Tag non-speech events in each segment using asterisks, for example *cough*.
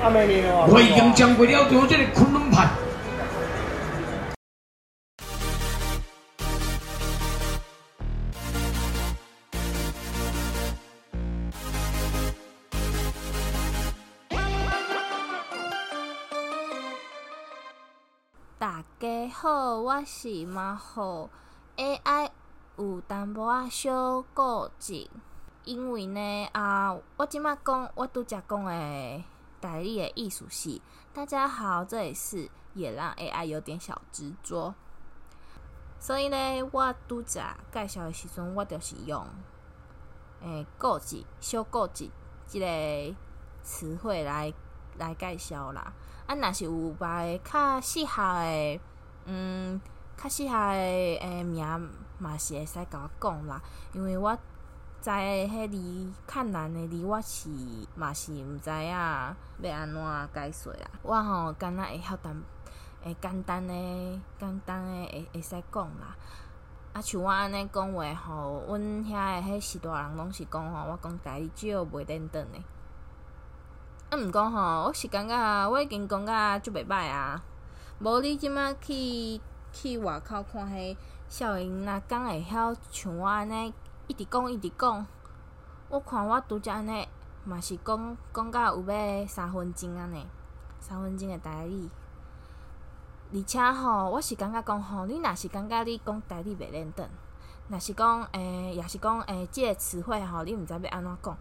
我已经掌握了这个昆仑派。大家好，我是马虎 AI 有淡薄仔小固执，因为呢啊，我即马讲我拄则讲诶台语的意思是，大家好，这里是也让 AI 有点小执着，所以呢，我拄则介绍的时阵，我就是用诶固执小固执这个词汇来来介绍啦。啊，若是有别个较适合诶，嗯，较适合诶诶名嘛是会使甲我讲啦，因为我知迄离较难诶，离我是嘛是毋知影要安怎解说啦。我吼敢若会晓淡，会简单诶，简单诶会会使讲啦。啊，像我安尼讲话吼，阮遐诶迄时大人拢是讲吼，我讲台语只要袂轮转诶。啊，毋过吼，我是感觉我已经讲甲足袂歹啊。无你即马去去外口看迄少年仔，讲会晓像我安尼一直讲一直讲。我看我拄则安尼，嘛是讲讲甲有要三分钟安尼，三分钟诶代理。而且吼，我是感觉讲吼，你若是感觉你讲代理袂轮转，若是讲诶，也是讲诶，即个词汇吼，你毋知要安怎讲，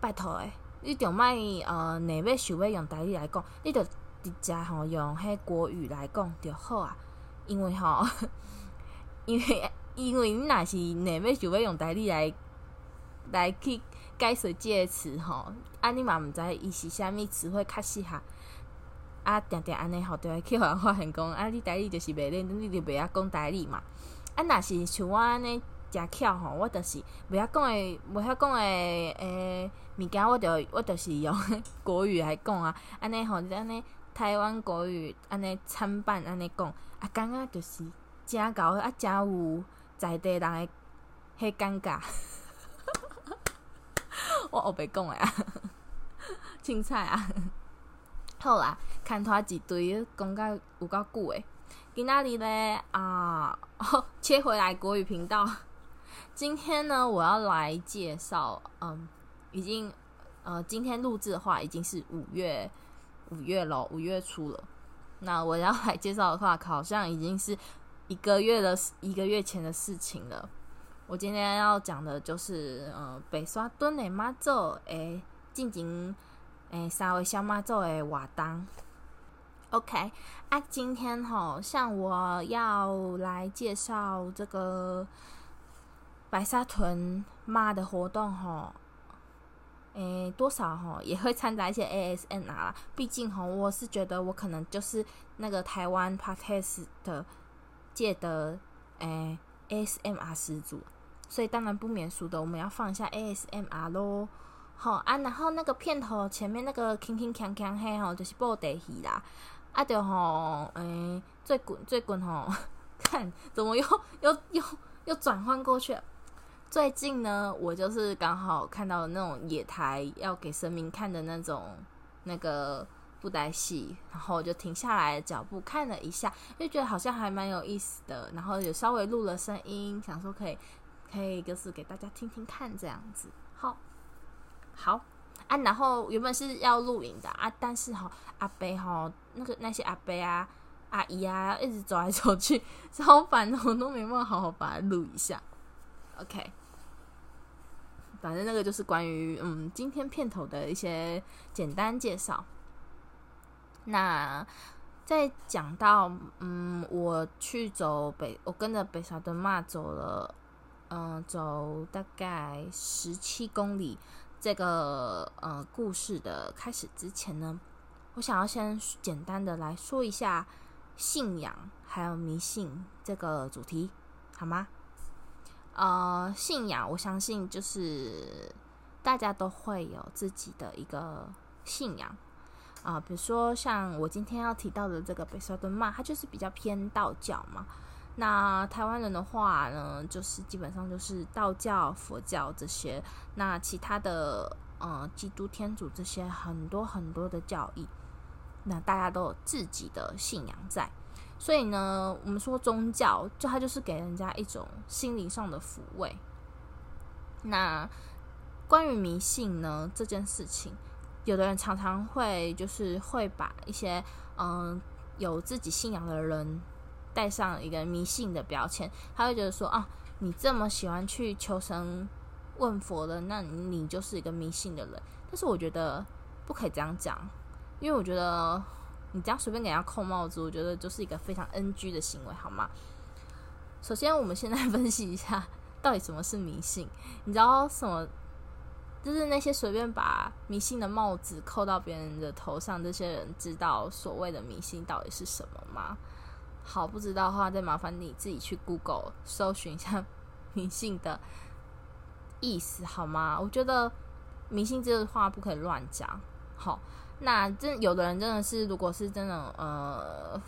拜托诶。你着莫呃，若要想要用代理来讲，你着直接吼用迄国语来讲着好啊。因为吼，因 *laughs* 为因为你若是若要想要用台语来来去解释即个词吼，啊你嘛毋知伊是啥物词汇较适合，啊定定安尼吼，着会去互人发现讲，啊你台语着是袂练，你着袂晓讲台语嘛。啊若是像我安尼。诚巧吼，我着是袂晓讲诶，袂晓讲诶诶物件，我着我着是用国语来讲啊。安尼吼，安尼台湾国语安尼参半安尼讲，啊，感觉着是诚搞啊，诚有在地人诶迄尴尬。*laughs* 我后白讲诶啊，*laughs* 凊彩啊。好啦，牵拖一堆讲甲有够久诶。今仔日咧啊，*laughs* 切回来国语频道。今天呢，我要来介绍，嗯，已经，呃，今天录制的话已经是五月五月咯，五月初了。那我要来介绍的话，好像已经是一个月的一个月前的事情了。我今天要讲的就是，呃，北沙屯的妈祖诶，进行诶三位小妈祖诶活动。OK，啊，今天吼像我要来介绍这个。白沙屯妈的活动吼，诶、多少吼也会掺杂一些 ASMR 啦。毕竟吼，我是觉得我可能就是那个台湾 Podcast 的界的诶、ASMR 始祖，所以当然不免俗的，我们要放一下 ASMR 咯。好啊，然后那个片头前面那个铿铿锵锵嘿吼，就是布袋戏啦。啊，就吼，诶、最滚最滚吼，*laughs* 看怎么又 *laughs* 又又又转换过去。最近呢，我就是刚好看到那种野台要给神明看的那种那个布袋戏，然后就停下来脚步看了一下，就觉得好像还蛮有意思的，然后也稍微录了声音，想说可以可以就是给大家听听看这样子。好，好啊，然后原本是要录影的啊，但是哈阿伯哈那个那些阿伯啊阿姨啊一直走来走去，超烦的，我都没办法好好把它录一下。OK。反正那个就是关于嗯今天片头的一些简单介绍。那再讲到嗯我去走北，我跟着北沙屯妈走了，嗯走大概十七公里。这个呃故事的开始之前呢，我想要先简单的来说一下信仰还有迷信这个主题，好吗？呃，信仰，我相信就是大家都会有自己的一个信仰啊、比如说像我今天要提到的这个北沙屯妈，它就是比较偏道教嘛。那台湾人的话呢，就是基本上就是道教、佛教这些。那其他的呃基督天主这些很多很多的教义，那大家都有自己的信仰在，所以呢，我们说宗教就它就是给人家一种心灵上的抚慰。那关于迷信呢这件事情，有的人常常会就是会把一些嗯、有自己信仰的人带上一个迷信的标签，他会觉得说啊，你这么喜欢去求神。问佛的，那你就是一个迷信的人。但是我觉得不可以这样讲，因为我觉得你这样随便给人家扣帽子，我觉得就是一个非常 NG 的行为，好吗？首先，我们现在分析一下到底什么是迷信。你知道什么？就是那些随便把迷信的帽子扣到别人的头上，这些人知道所谓的迷信到底是什么吗？好，不知道的话，再麻烦你自己去 Google 搜寻一下 *laughs* 迷信的。意思好吗？我觉得迷信这个话不可以乱讲。好，那真有的人真的是，如果是真的，呃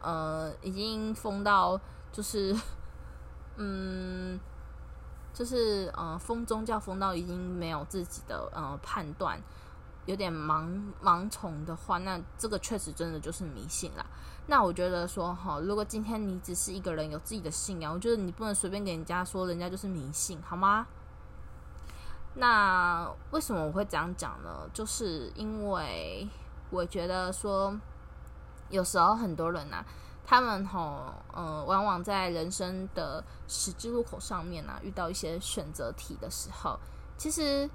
呃，已经疯到就是，*laughs* 嗯，就是呃，疯宗教疯到已经没有自己的呃判断，有点盲盲从的话，那这个确实真的就是迷信啦。那我觉得说，哈，如果今天你只是一个人有自己的信仰，我觉得你不能随便给人家说人家就是迷信，好吗？那为什么我会这样讲呢？就是因为我觉得说，有时候很多人呐、啊，他们吼，呃，往往在人生的十字路口上面啊，遇到一些选择题的时候，其实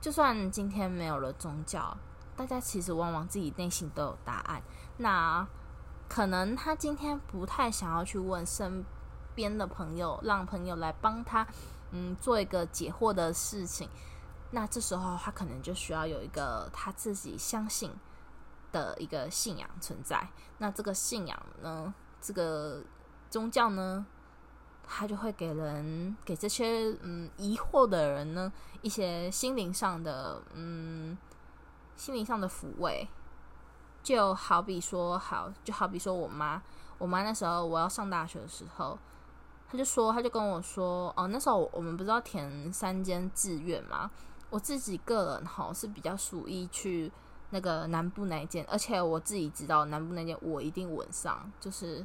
就算今天没有了宗教，大家其实往往自己内心都有答案。那可能他今天不太想要去问身边的朋友，让朋友来帮他。嗯，做一个解惑的事情，那这时候他可能就需要有一个他自己相信的一个信仰存在。那这个信仰呢，这个宗教呢，他就会给人给这些嗯疑惑的人呢一些心灵上的嗯心灵上的抚慰。就好比说，好，就好比说我妈，我妈那时候我要上大学的时候。他就说，他就跟我说，哦，那时候我们不是要填三间志愿嘛？我自己个人哈是比较属意去那个南部那一间，而且我自己知道南部那间我一定稳上，就是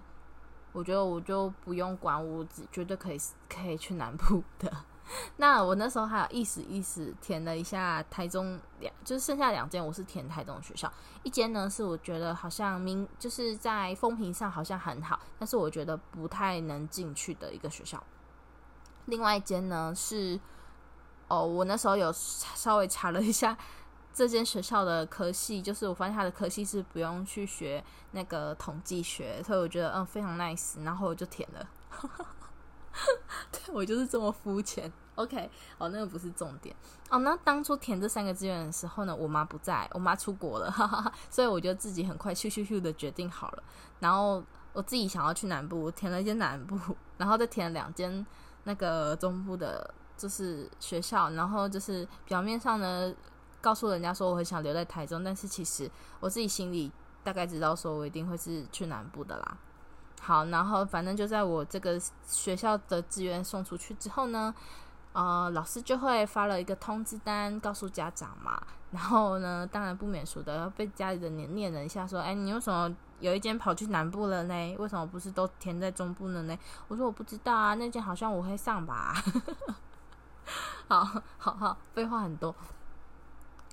我觉得我就不用管，我只绝对可以可以去南部的。*laughs* 那我那时候还有意思意思填了一下台中两，就是剩下两间我是填台中学校，一间呢是我觉得好像名就是在风评上好像很好，但是我觉得不太能进去的一个学校。另外一间呢是哦，我那时候有稍微查了一下这间学校的科系，就是我发现它的科系是不用去学那个统计学，所以我觉得嗯非常 nice，然后我就填了。*laughs* 对，我就是这么肤浅。OK，哦，那个不是重点哦。那当初填这三个志愿的时候呢，我妈不在，我妈出国了，哈哈哈。所以我就自己很快咻咻咻的决定好了。然后我自己想要去南部，填了一间南部，然后再填了两间那个中部的，就是学校。然后就是表面上呢，告诉人家说我很想留在台中，但是其实我自己心里大概知道，说我一定会是去南部的啦。好，然后反正就在我这个学校的志愿送出去之后呢，呃，老师就会发了一个通知单告诉家长嘛。然后呢，当然不免俗的被家里的人念了一下，说：“哎，你为什么有一间跑去南部了呢？为什么不是都填在中部了呢？”我说：“我不知道啊，那间好像我会上吧。” *laughs* 好好好，废话很多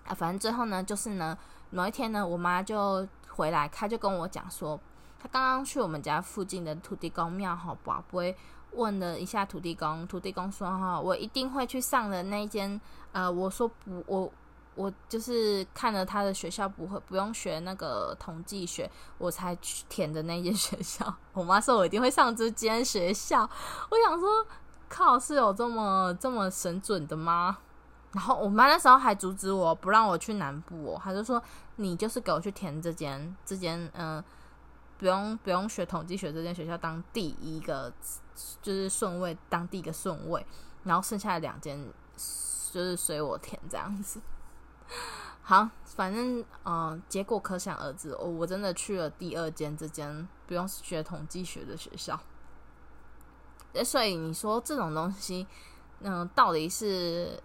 啊。反正最后呢，就是呢，某一天呢，我妈就回来，她就跟我讲说。她刚刚去我们家附近的土地公庙哈，宝贝问了一下土地公，土地公说哈，我一定会去上的那一间，呃，我说不，我我就是看了他的学校不会不用学那个统计学，我才去填的那间 *laughs* 学校。我妈说我一定会上这间学校，我想说靠，是有这么这么神准的吗？然后我妈那时候还阻止我不让我去南部哦，她就说你就是给我去填这间这间嗯。不用不用学统计学，这间学校当第一个就是顺位，当第一个顺位，然后剩下的两间就是随我填这样子。*laughs* 好，反正嗯、结果可想而知，我我真的去了第二间这间不用学统计学的学校。所以你说这种东西，嗯、到底是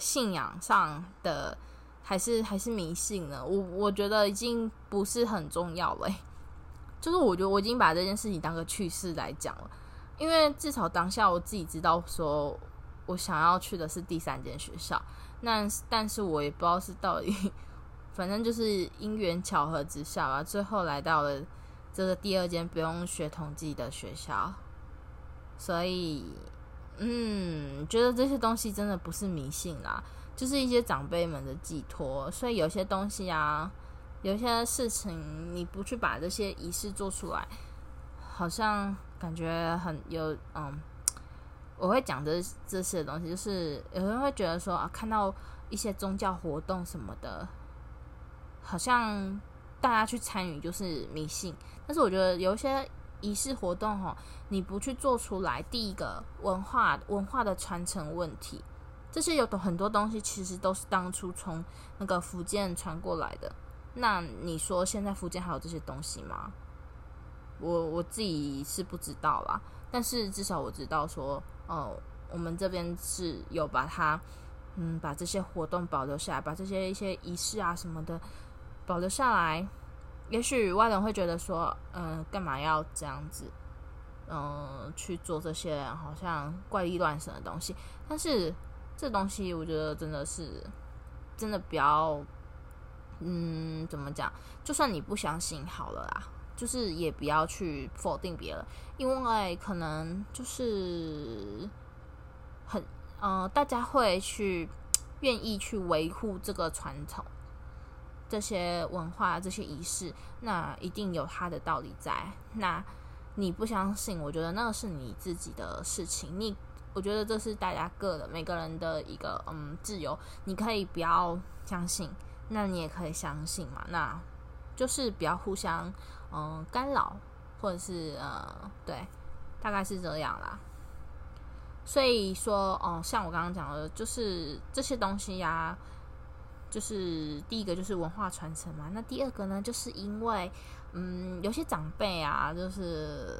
信仰上的，还是还是迷信呢？我我觉得已经不是很重要了。*laughs* 就是我觉得我已经把这件事情当个趣事来讲了，因为至少当下我自己知道，说我想要去的是第三间学校，那但是我也不知道是到底，*laughs* 反正就是因缘巧合之下吧，最后来到了这个第二间不用学统计的学校，所以嗯，觉得这些东西真的不是迷信啦，就是一些长辈们的寄托，所以有些东西啊。有些事情你不去把这些仪式做出来，好像感觉很有嗯，我会讲的这些东西，就是有人会觉得说啊，看到一些宗教活动什么的，好像大家去参与就是迷信。但是我觉得有一些仪式活动哈，你不去做出来，第一个文化文化的传承问题，这些有的很多东西其实都是当初从那个福建传过来的。那你说现在福建还有这些东西吗？我我自己是不知道啦，但是至少我知道说，哦，我们这边是有把它，嗯，把这些活动保留下来，把这些一些仪式啊什么的保留下来。也许外人会觉得说，嗯，干嘛要这样子，嗯，去做这些好像怪力乱神的东西？但是这东西我觉得真的是，真的比较。嗯，怎么讲？就算你不相信好了啦，就是也不要去否定别人，因为可能就是很呃，大家会去 *tsk* 愿意去维护这个传统、这些文化、这些仪式，那一定有它的道理在。那你不相信，我觉得那个是你自己的事情。你，我觉得这是大家个人每个人的一个嗯自由，你可以不要相信。那你也可以相信嘛，那就是不要互相嗯、干扰，或者是呃对，大概是这样啦。所以说哦、像我刚刚讲的，就是这些东西呀、就是第一个就是文化传承嘛。那第二个呢，就是因为嗯有些长辈啊，就是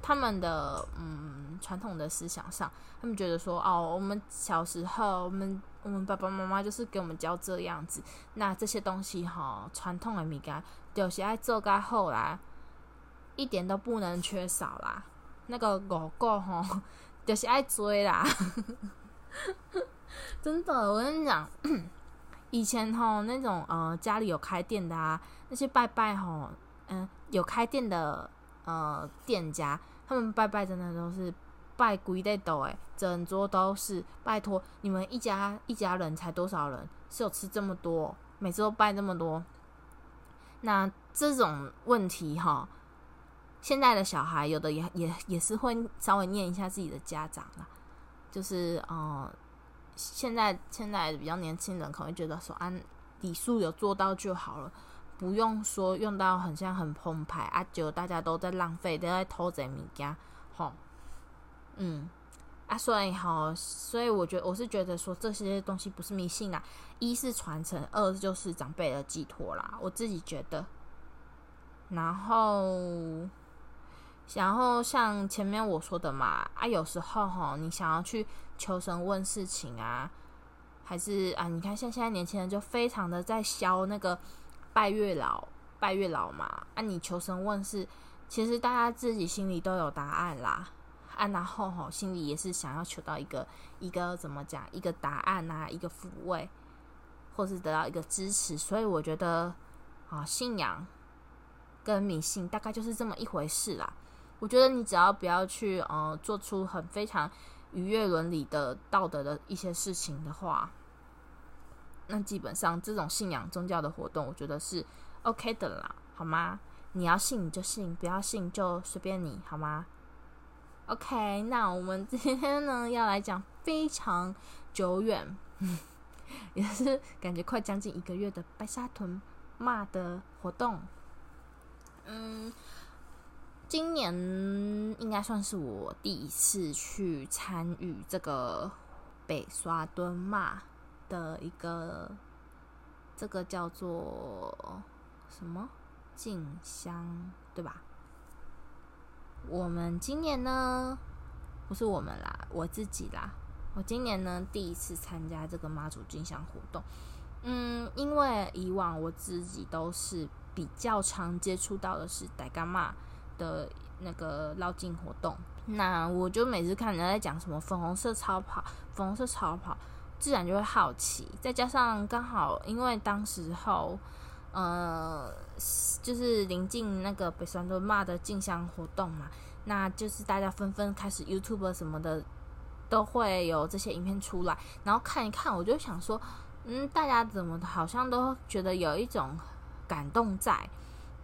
他们的嗯传统的思想上，他们觉得说哦，我们小时候我们。我们爸爸妈妈就是给我们教这样子，那这些东西哈，传统的物件就是爱做到好啦，一点都不能缺少啦。那个五谷哈，就是爱追啦。*laughs* 真的，我跟你讲，以前哈那种呃家里有开店的啊，那些拜拜哈，嗯、有开店的呃店家，他们拜拜真的都是。拜鬼得斗诶，整桌都是。拜托你们一家一家人才多少人？是有吃这么多？每次都拜这么多？那这种问题哈，现在的小孩有的也也也是会稍微念一下自己的家长啦。就是呃，现在现在比较年轻人可能会觉得说，按礼数有做到就好了，不用说用到很像很澎湃啊，就大家都在浪费，都在偷这物件，吼。嗯，啊，所以好，所以我觉得我是觉得说这些东西不是迷信啦，一是传承，二就是长辈的寄托啦，我自己觉得。然后，然后像前面我说的嘛，啊，有时候哈，你想要去求神问事情啊，还是啊，你看像现在年轻人就非常的在消那个拜月老，拜月老嘛，啊，你求神问事，其实大家自己心里都有答案啦。啊，然后吼，心里也是想要求到一个一个怎么讲，一个答案啊，一个抚慰，或是得到一个支持。所以我觉得啊，信仰跟迷信大概就是这么一回事啦。我觉得你只要不要去呃做出很非常逾越伦理的道德的一些事情的话，那基本上这种信仰宗教的活动，我觉得是 OK 的啦，好吗？你要信你就信，不要信就随便你，好吗？OK，那我们今天呢要来讲非常久远，*laughs* 也是感觉快将近一个月的白沙屯骂的活动。嗯，今年应该算是我第一次去参与这个白沙屯妈的一个，这个叫做什么进香，对吧？我们今年呢，不是我们啦，我自己啦，我今年呢第一次参加这个妈祖进香活动，嗯，因为以往我自己都是比较常接触到的是大甲妈的那个绕境活动，那我就每次看人家在讲什么粉红色超跑，粉红色超跑，自然就会好奇，再加上刚好因为当时候，呃，就是临近那个北山都骂的进香活动嘛，那就是大家纷纷开始 YouTube 什么的。都会有这些影片出来，然后看一看，我就想说，嗯，大家怎么好像都觉得有一种感动在，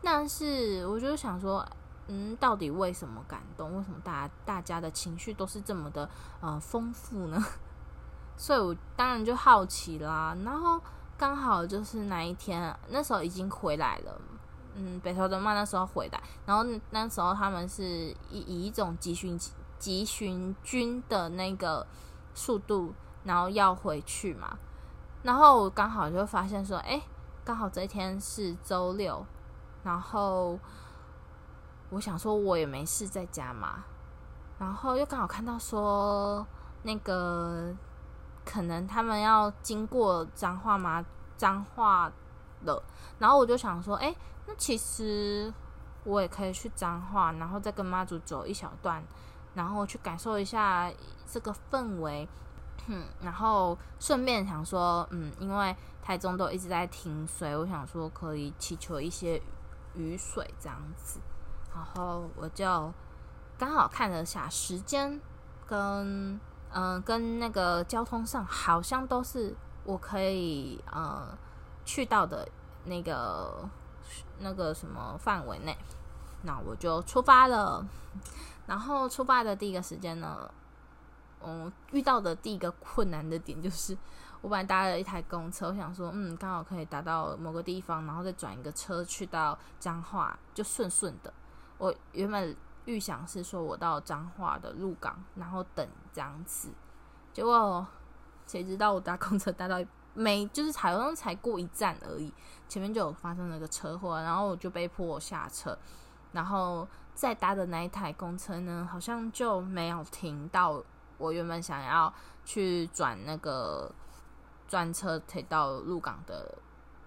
但是我就想说，嗯，到底为什么感动？为什么大家大家的情绪都是这么的呃丰富呢？*laughs* 所以我当然就好奇啦。然后刚好就是那一天，那时候已经回来了，嗯，北投的妈那时候回来，然后那时候他们是以以一种集训。急行军的那个速度，然后要回去嘛，然后我刚好就发现说，哎，刚好这一天是周六，然后我想说我也没事在家嘛，然后又刚好看到说那个可能他们要经过彰化嘛，彰化了，然后我就想说，哎，那其实我也可以去彰化，然后再跟妈祖走一小段。然后去感受一下这个氛围，哼，然后顺便想说，嗯，因为台中都一直在停水，我想说可以祈求一些雨水这样子。然后我就刚好看了下时间跟，嗯跟那个交通上好像都是我可以呃、去到的那个那个什么范围内，那我就出发了。*laughs* 然后出发的第一个时间呢，嗯，遇到的第一个困难的点就是，我本来搭了一台公车，我想说，嗯，刚好可以达到某个地方，然后再转一个车去到彰化，就顺顺的。我原本预想是说我到彰化的鹿港，然后等这样子，结果谁知道我搭公车搭到没，就是好像才过一站而已，前面就有发生了个车祸，然后我就被迫下车，然后。再搭的那一台公车呢，好像就没有停到我原本想要去转那个专车推到鹿港的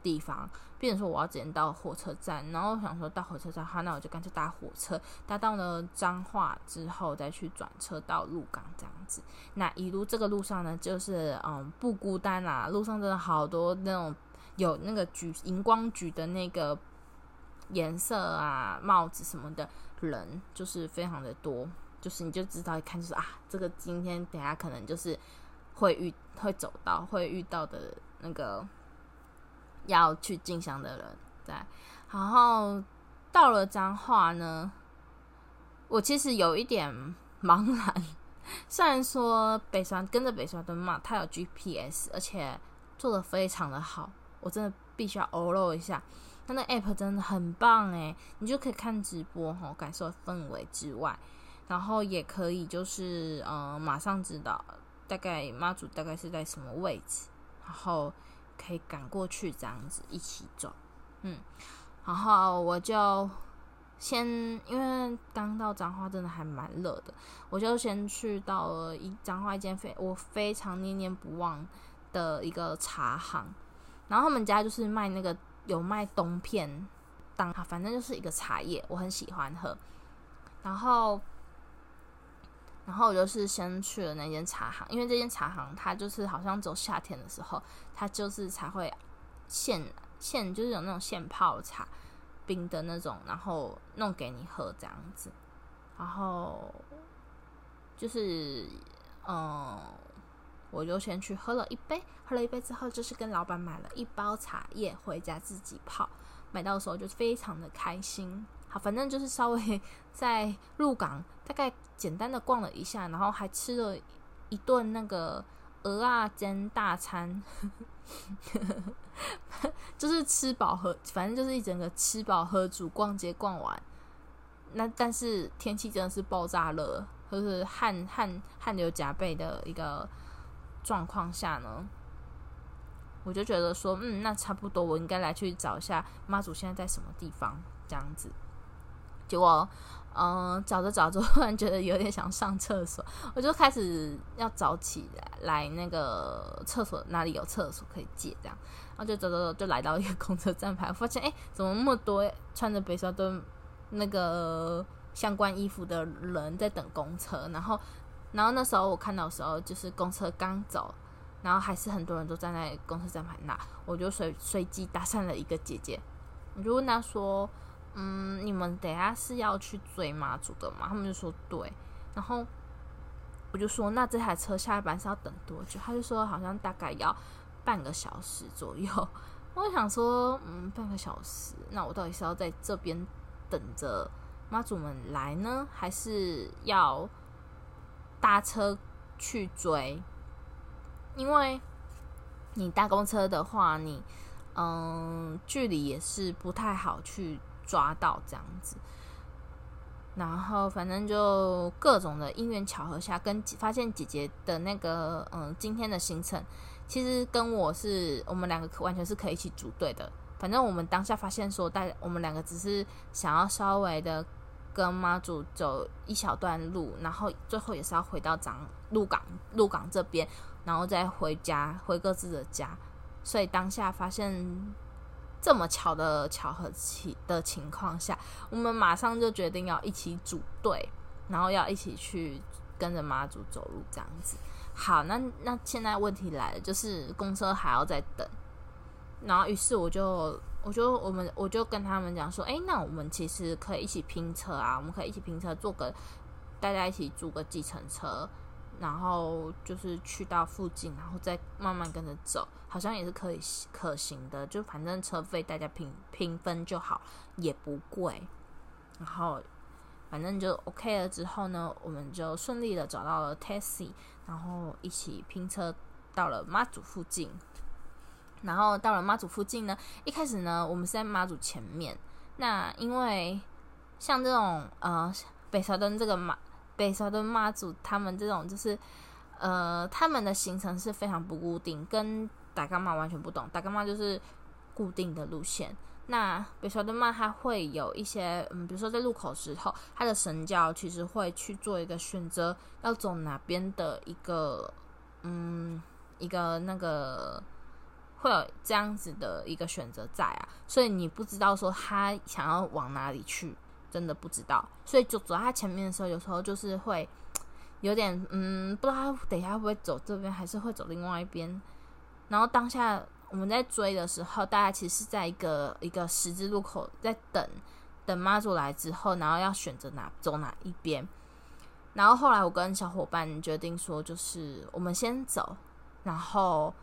地方，变成说我要直接到火车站，然后想说到火车站，好，那我就干脆搭火车，搭到了彰化之后再去转车到鹿港这样子。那一路这个路上呢，就是嗯不孤单啦，路上真的好多那种有那个橘荧光橘的那个颜色啊帽子什么的。人就是非常的多，就是你就知道一看就是啊，这个今天等下可能就是会遇会走到会遇到的那个要去进香的人，对。然后到了彰化呢，我其实有一点茫然。*laughs* 虽然说北酸跟着北酸的妈，他有 GPS，而且做的非常的好，我真的必须要欧露一下。它那 app 真的很棒诶，你就可以看直播吼，感受氛围之外，然后也可以就是呃马上知道大概妈祖大概是在什么位置，然后可以赶过去这样子一起走，嗯，然后我就先因为刚到彰化真的还蛮热的，我就先去到了一彰化一间非我非常念念不忘的一个茶行，然后他们家就是卖那个。有卖冬片，当反正就是一个茶叶，我很喜欢喝。然后，然后我就是先去了那间茶行，因为这间茶行它就是好像只有夏天的时候，它就是才会现现就是有那种现泡茶冰的那种，然后弄给你喝这样子。然后就是嗯。我就先去喝了一杯，喝了一杯之后，就是跟老板买了一包茶叶回家自己泡。买到的时候就非常的开心。好，反正就是稍微 *laughs* 在鹿港大概简单的逛了一下，然后还吃了一顿那个鹅啊煎大餐，*laughs* 就是吃饱喝，反正就是一整个吃饱喝足，逛街逛完。那但是天气真的是爆炸热，就是汗汗汗流浃背的一个。状况下呢，我就觉得说，嗯，那差不多，我应该来去找一下妈祖现在在什么地方这样子。结果，嗯，找着找着，*laughs* 突然觉得有点想上厕所，我就开始要找起来来那个厕所哪里有厕所可以借这样，然后就走走走，就来到一个公车站牌，发现哎，怎么那么多穿着白纱的那个相关衣服的人在等公车？然后，然后那时候我看到的时候，就是公车刚走，然后还是很多人都站在公车站牌那，我就随随机搭讪了一个姐姐，我就问她说。嗯，你们等下是要去追妈祖的吗？他们就说对，然后我就说那这台车下一班是要等多久？他就说好像大概要半个小时左右。我想说，嗯，半个小时，那我到底是要在这边等着妈祖们来呢，还是要搭车去追？因为你搭公车的话，你嗯，距离也是不太好去。抓到这样子，然后反正就各种的因缘巧合下，跟发现姐姐的那个嗯，今天的行程其实跟我是我们两个完全是可以一起组队的。反正我们当下发现说，带我们两个只是想要稍微的跟妈祖走一小段路，然后最后也是要回到长鹿港鹿港这边，然后再回家回各自的家。所以当下发现。这么巧的巧合情的情况下，我们马上就决定要一起组队，然后要一起去跟着妈祖走路这样子。好，那那现在问题来了，就是公车还要再等，然后于是我就我就我们我就跟他们讲说，哎，那我们其实可以一起拼车啊，我们可以一起拼车，坐个大家一起租个计程车。然后就是去到附近，然后再慢慢跟着走，好像也是可以可行的。就反正车费大家平平分就好，也不贵。然后反正就 OK 了之后呢，我们就顺利的找到了 taxi，然后一起拼车到了妈祖附近。然后到了妈祖附近呢，一开始呢，我们是在妈祖前面。那因为像这种呃北沙屯这个妈。北沙的妈祖他们这种就是，呃，他们的行程是非常不固定，跟大甲妈完全不同。大甲妈就是固定的路线，那白沙屯妈它会有一些，嗯，比如说在路口时候，它的神教其实会去做一个选择，要走哪边的一个，嗯，一个那个会有这样子的一个选择在啊，所以你不知道说他想要往哪里去。真的不知道，所以就走在他前面的时候，有时候就是会有点嗯，不知道等一下会不会走这边，还是会走另外一边。然后当下我们在追的时候，大家其实是在一个一个十字路口在等，等妈祖来之后，然后要选择哪走哪一边。然后后来我跟小伙伴决定说，就是我们先走，然后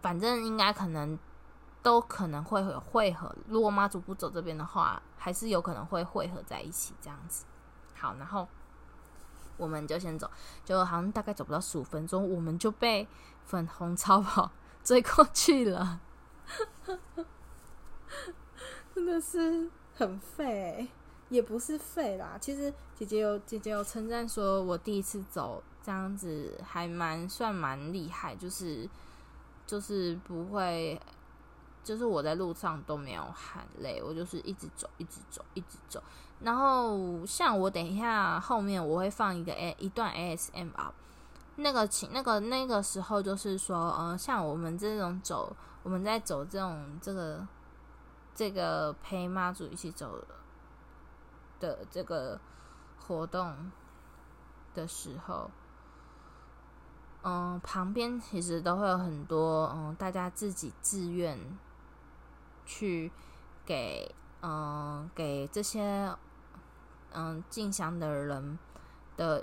反正应该可能。都可能会有汇合，如果妈祖不走这边的话，还是有可能会汇合在一起这样子。好，然后我们就先走，就好像大概走不到十五分钟，我们就被粉红超跑追过去了，真的是很废，也不是废啦。其实姐姐有姐姐有称赞说，我第一次走这样子还蛮算蛮厉害，就是就是不会。就是我在路上都没有喊累，我就是一直走，一直走，一直走。然后像我等一下后面我会放一个 A 一段 ASMR，那个情那个那个时候就是说，呃，像我们这种走，我们在走这种这个这个陪妈祖一起走的这个活动的时候，嗯、旁边其实都会有很多嗯、大家自己自愿。去给嗯、给这些嗯进香的人的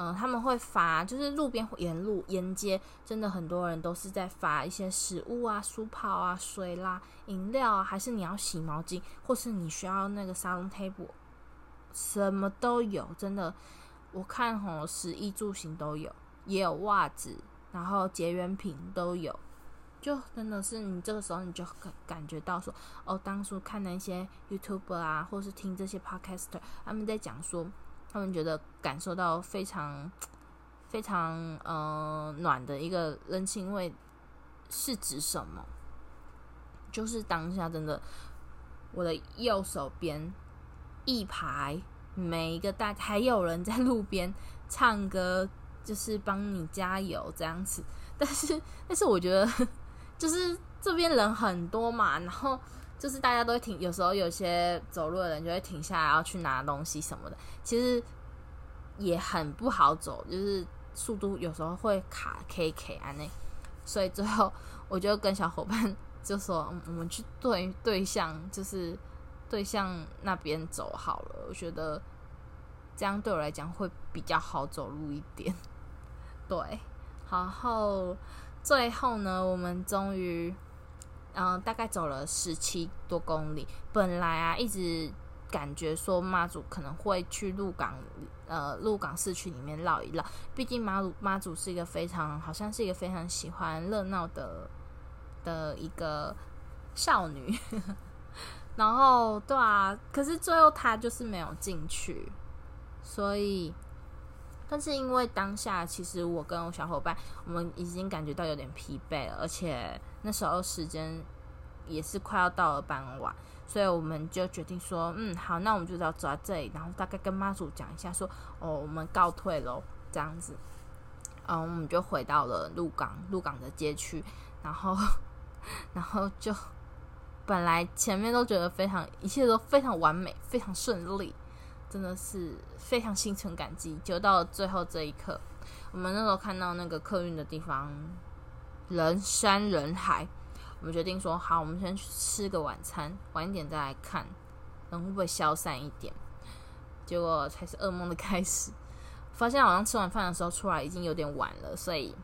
嗯、他们会发，就是路边沿路沿街，真的很多人都是在发一些食物啊、书泡啊、水啦、饮料啊，还是你要洗毛巾，或是你需要那个沙龙 table，什么都有，真的，我看吼，食衣住行都有，也有袜子，然后结缘品都有。就真的是你这个时候你就感感觉到说哦，当初看那些 YouTube 啊，或是听这些 Podcaster，他们在讲说，他们觉得感受到非常非常呃暖的一个人情味是指什么？就是当下真的，我的右手边一排每一个大，还有人在路边唱歌，就是帮你加油这样子。但是，但是我觉得，就是这边人很多嘛，然后就是大家都会停，有时候有些走路的人就会停下来要去拿东西什么的，其实也很不好走，就是速度有时候会卡 K K 啊那，所以最后我就跟小伙伴就说，我们去对对象，就是。对象那边走好了，我觉得这样对我来讲会比较好走路一点。对，然后最后呢，我们终于，嗯、大概走了十七多公里。本来啊，一直感觉说妈祖可能会去鹿港，呃，鹿港市区里面绕一绕。毕竟妈祖妈祖是一个非常，好像是一个非常喜欢热闹的的一个少女。*laughs* 然后，对啊，可是最后她就是没有进去，所以，但是因为当下其实我跟我小伙伴，我们已经感觉到有点疲惫了，而且那时候时间也是快要到了傍晚，所以我们就决定说，嗯，好，那我们就要走到这里，然后大概跟妈祖讲一下，说，哦，我们告退喽，这样子，嗯，我们就回到了鹿港，鹿港的街区，然后，*laughs* 然后就。本来前面都觉得非常，一切都非常完美，非常顺利，真的是非常心存感激。就到最后这一刻，我们那时候看到那个客运的地方，人山人海，我们决定说好，我们先去吃个晚餐，晚一点再来看，人会不会消散一点？结果才是噩梦的开始，发现好像吃完饭的时候出来已经有点晚了，所以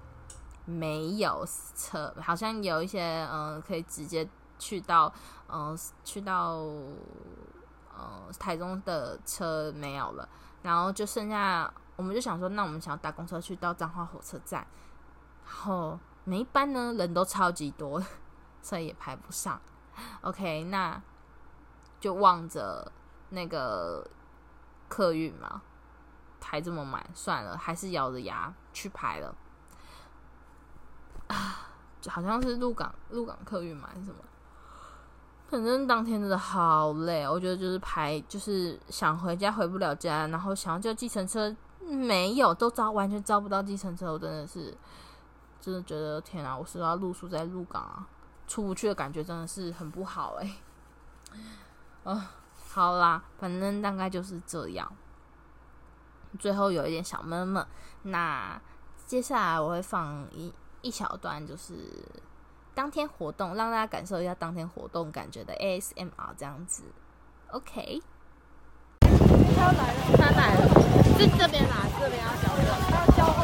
没有车，好像有一些嗯、可以直接。去到，嗯、去到，台中的车没有了，然后就剩下，我们就想说，那我们想要搭公车去到彰化火车站，然后每一班呢人都超级多，所以也排不上。OK，那就望着那个客运嘛，排这么满，算了，还是咬着牙去排了。啊，好像是鹿港鹿港客运嘛，还是什么？反正当天真的好累，我觉得就是排，就是想回家回不了家，然后想要叫计程车，没有，都招完全招不到计程车，我真的是，真的觉得天啊，我是要露宿在鹿港啊，出不去的感觉真的是很不好哎、欸。啊，好啦，反正大概就是这样，最后有一点小闷闷。那接下来我会放一一小段，就是。当天活动，让大家感受一下当天活动感觉的 ASMR 这样子，OK。他来了，他来了，是这边啦，这边要交换，要交会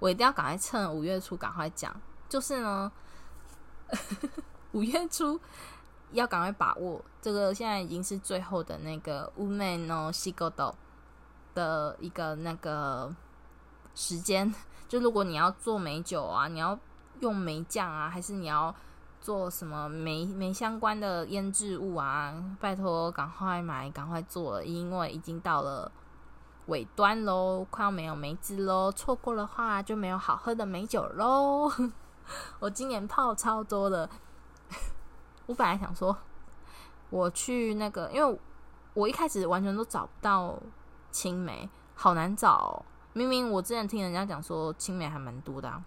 我一定要赶快趁五月初赶快讲，就是呢，*laughs* 五月初要赶快把握这个，现在已经是最后的那个乌梅诺西狗豆的一个那个时间。就如果你要做梅酒啊，你要用梅酱啊，还是你要做什么梅梅相关的腌制物啊？拜托，赶快买，赶快做，因为已经到了尾端喽，快要没有梅子喽，错过的话就没有好喝的梅酒喽。*laughs* 我今年泡超多的，*laughs* 我本来想说，我去那个，因为我一开始完全都找不到青梅，好难找。明明我之前听人家讲说青梅还蛮多的，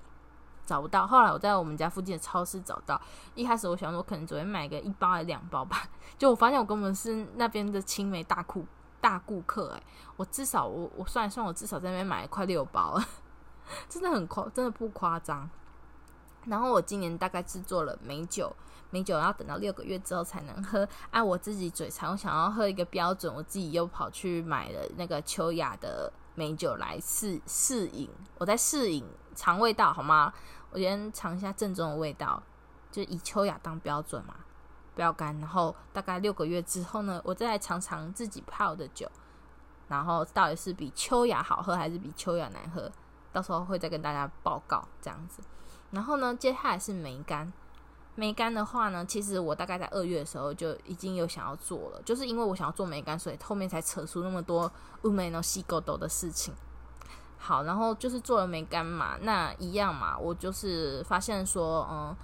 找不到。后来我在我们家附近的超市找到。一开始我想说可能只会买个一包还两包吧，就我发现我根本是那边的青梅大库大顾客哎、我至少我我算一算，我至少在那边买了快六包了，*laughs* 真的很夸，真的不夸张。然后我今年大概制作了美酒，美酒要等到六个月之后才能喝。按我自己嘴馋，我想要喝一个标准，我自己又跑去买了那个秋雅的。美酒来试试饮，我在试饮尝味道好吗？我先尝一下正宗的味道，就以秋雅当标准嘛，标杆。然后大概六个月之后呢，我再来尝尝自己泡的酒，然后到底是比秋雅好喝还是比秋雅难喝，到时候会再跟大家报告这样子。然后呢，接下来是梅干。梅干的话呢，其实我大概在二月的时候就已经有想要做了，就是因为我想要做梅干，所以后面才扯出那么多乌梅诺西狗豆的事情。好，然后就是做了梅干嘛，那一样嘛，我就是发现说，嗯，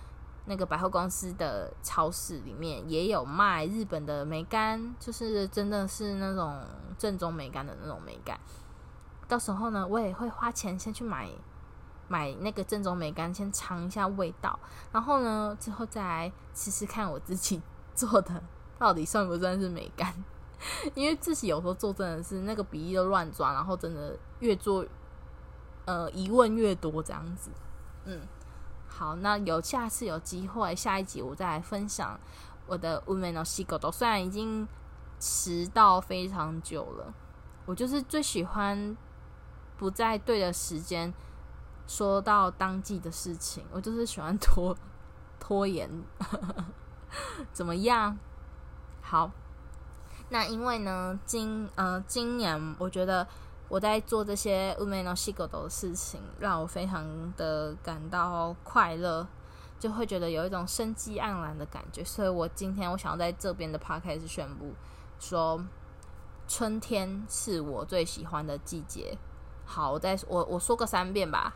那个百货公司的超市里面也有卖日本的梅干，就是真的是那种正宗梅干的那种梅干。到时候呢，我也会花钱先去买。买那个正宗梅干，先尝一下味道，然后呢，之后再来试试看我自己 *laughs* 做的到底算不算是梅干。*laughs* 因为自己有时候做真的是那个比例都乱抓，然后真的越做，呃，疑问越多这样子。嗯，好，那有下次有机会，下一集我再来分享我的乌梅诺西狗豆。虽然已经迟到非常久了，我就是最喜欢不在对的时间。说到当季的事情，我就是喜欢拖拖延，怎么样？好，那因为呢，今呃今年我觉得我在做这些乌梅诺西狗豆的事情，让我非常的感到快乐，就会觉得有一种生机盎然的感觉。所以我今天我想要在这边的 podcast 宣布说，春天是我最喜欢的季节。好，我再我我说个三遍吧。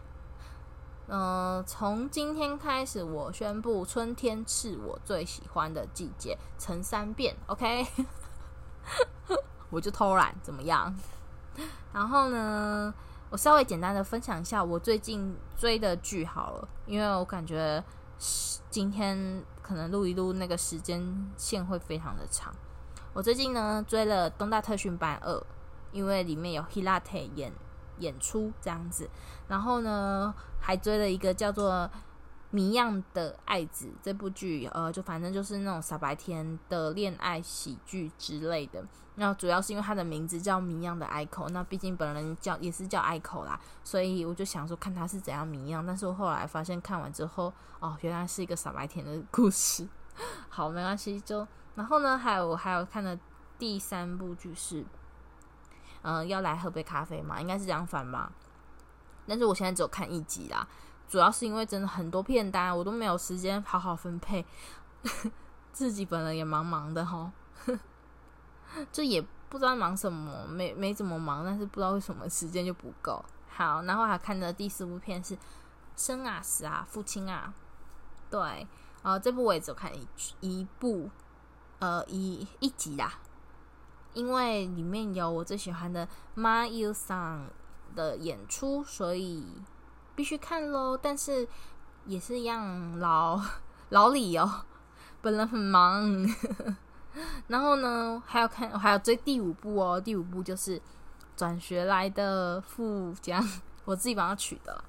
嗯、呃，从今天开始，我宣布春天是我最喜欢的季节，成三遍，OK？*laughs* 我就偷懒，怎么样？然后呢，我稍微简单的分享一下我最近追的剧好了，因为我感觉今天可能录一录那个时间线会非常的长。我最近呢追了《东大特训班二》，因为里面有 Hirate 演。演出这样子，然后呢，还追了一个叫做《谜样的爱子》这部剧，呃，就反正就是那种傻白甜的恋爱喜剧之类的。那主要是因为它的名字叫谜样的 Aiko，那毕竟本人叫也是叫 Aiko 啦，所以我就想说看他是怎样谜样。但是我后来发现看完之后，哦，原来是一个傻白甜的故事。好，没关系，就然后呢，还有我还有看的第三部剧是。嗯、呃，要来喝杯咖啡嘛？应该是这样翻吧。但是我现在只有看一集啦，主要是因为真的很多片单，我都没有时间好好分配。*laughs* 自己本人也忙忙的齁，*laughs* 就也不知道忙什么，没没怎么忙，但是不知道为什么时间就不够。好，然后还看的第四部片是《生啊死啊父亲啊》，对，呃，这部我也只有看一一部，呃，一一集啦。因为里面有我最喜欢的马优桑的演出，所以必须看喽。但是也是一样老 *laughs* 老理哦，本人很忙。*laughs* 然后呢，还要看，还要追第五部哦。第五部就是转学来的富江，我自己帮他取的。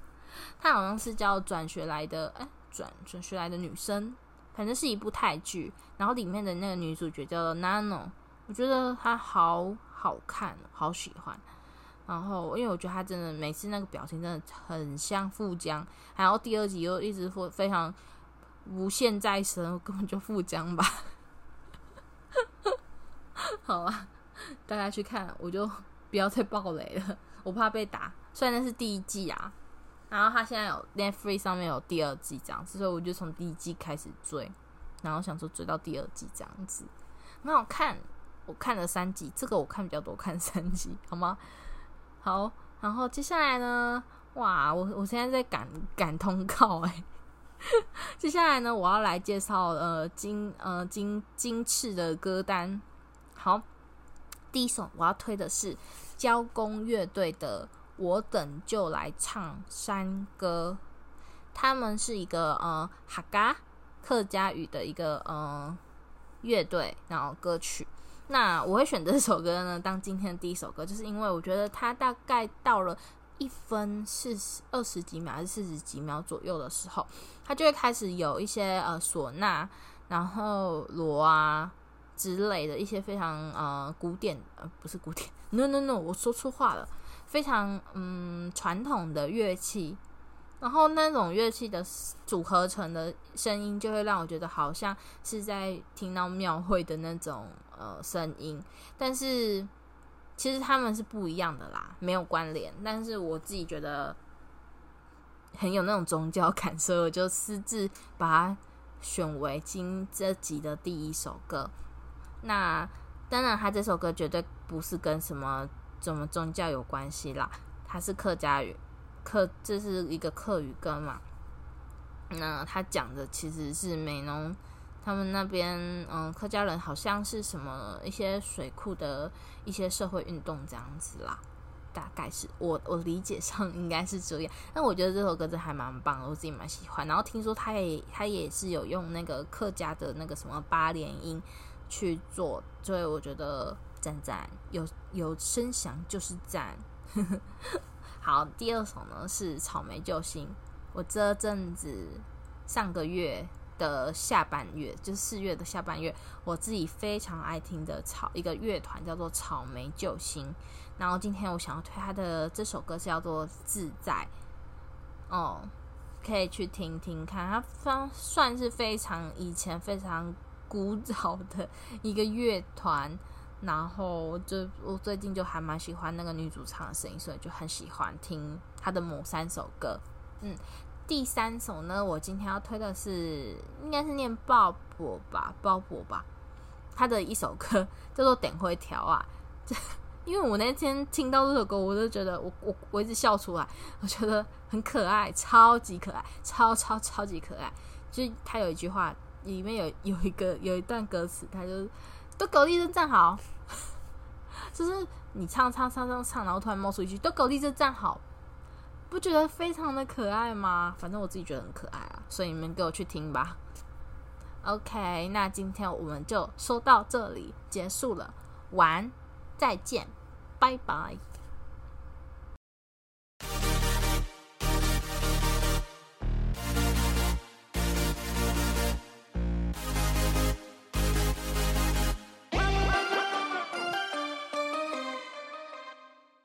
他好像是叫转学来的，哎，转转学来的女生，反正是一部泰剧。然后里面的那个女主角叫做 Nano。我觉得她好好看，好喜欢。然后，因为我觉得他真的每次那个表情真的很像富江，然后第二集又一直会非常无限再生，根本就富江吧。*laughs* 好啊，大家去看，我就不要再爆雷了，我怕被打。虽然那是第一季啊，然后他现在有 Netflix 上面有第二季这样子，所以我就从第一季开始追，然后想说追到第二季这样子，很好看。我看了三集，这个我看比较多，看三集好吗？好，然后接下来呢？哇，我我现在在赶赶通告哎。*laughs* 接下来呢，我要来介绍呃金呃金金翅的歌单。好，第一首我要推的是交工乐队的《我等就来唱山歌》，他们是一个呃哈嘎客家语的一个呃乐队，然后歌曲。那我会选这首歌呢，当今天的第一首歌，就是因为我觉得它大概到了一分四十二十几秒还是四十几秒左右的时候，它就会开始有一些呃唢呐，然后锣啊之类的一些非常呃古典呃不是古典，no no no，我说错话了，非常嗯传统的乐器。然后那种乐器的组合成的声音，就会让我觉得好像是在听到庙会的那种呃声音，但是其实他们是不一样的啦，没有关联。但是我自己觉得很有那种宗教感，所以我就私自把它选为今这集的第一首歌。那当然，他这首歌绝对不是跟什么什么宗教有关系啦，它是客家语。客，这是一个客语歌嘛？那他讲的其实是美浓他们那边，嗯，客家人好像是什么一些水库的一些社会运动这样子啦，大概是我我理解上应该是这样。但我觉得这首歌真还蛮棒，我自己蛮喜欢。然后听说他也他也是有用那个客家的那个什么八连音去做，所以我觉得赞赞有有声响就是赞。*laughs* 好，第二首呢是草莓救星。我这阵子上个月的下半月，就是四月的下半月，我自己非常爱听的草一个乐团叫做草莓救星。然后今天我想要推他的这首歌是叫做自在，哦，可以去听听看。它算算是非常以前非常古早的一个乐团。然后就我最近就还蛮喜欢那个女主唱的声音，所以就很喜欢听她的某三首歌。嗯，第三首呢，我今天要推的是应该是念鲍勃吧，鲍勃吧，他的一首歌叫做《点灰条》啊。*laughs* 因为我那天听到这首歌，我就觉得我我我一直笑出来，我觉得很可爱，超级可爱，超超超级可爱。就是他有一句话，里面有有一个有一段歌词，他就都狗立正站好。*laughs* 就是你唱唱唱唱唱，然后突然冒出一句“都狗立正站好”，不觉得非常的可爱吗？反正我自己觉得很可爱啊，所以你们给我去听吧。OK，那今天我们就说到这里结束了，晚，再见，拜拜。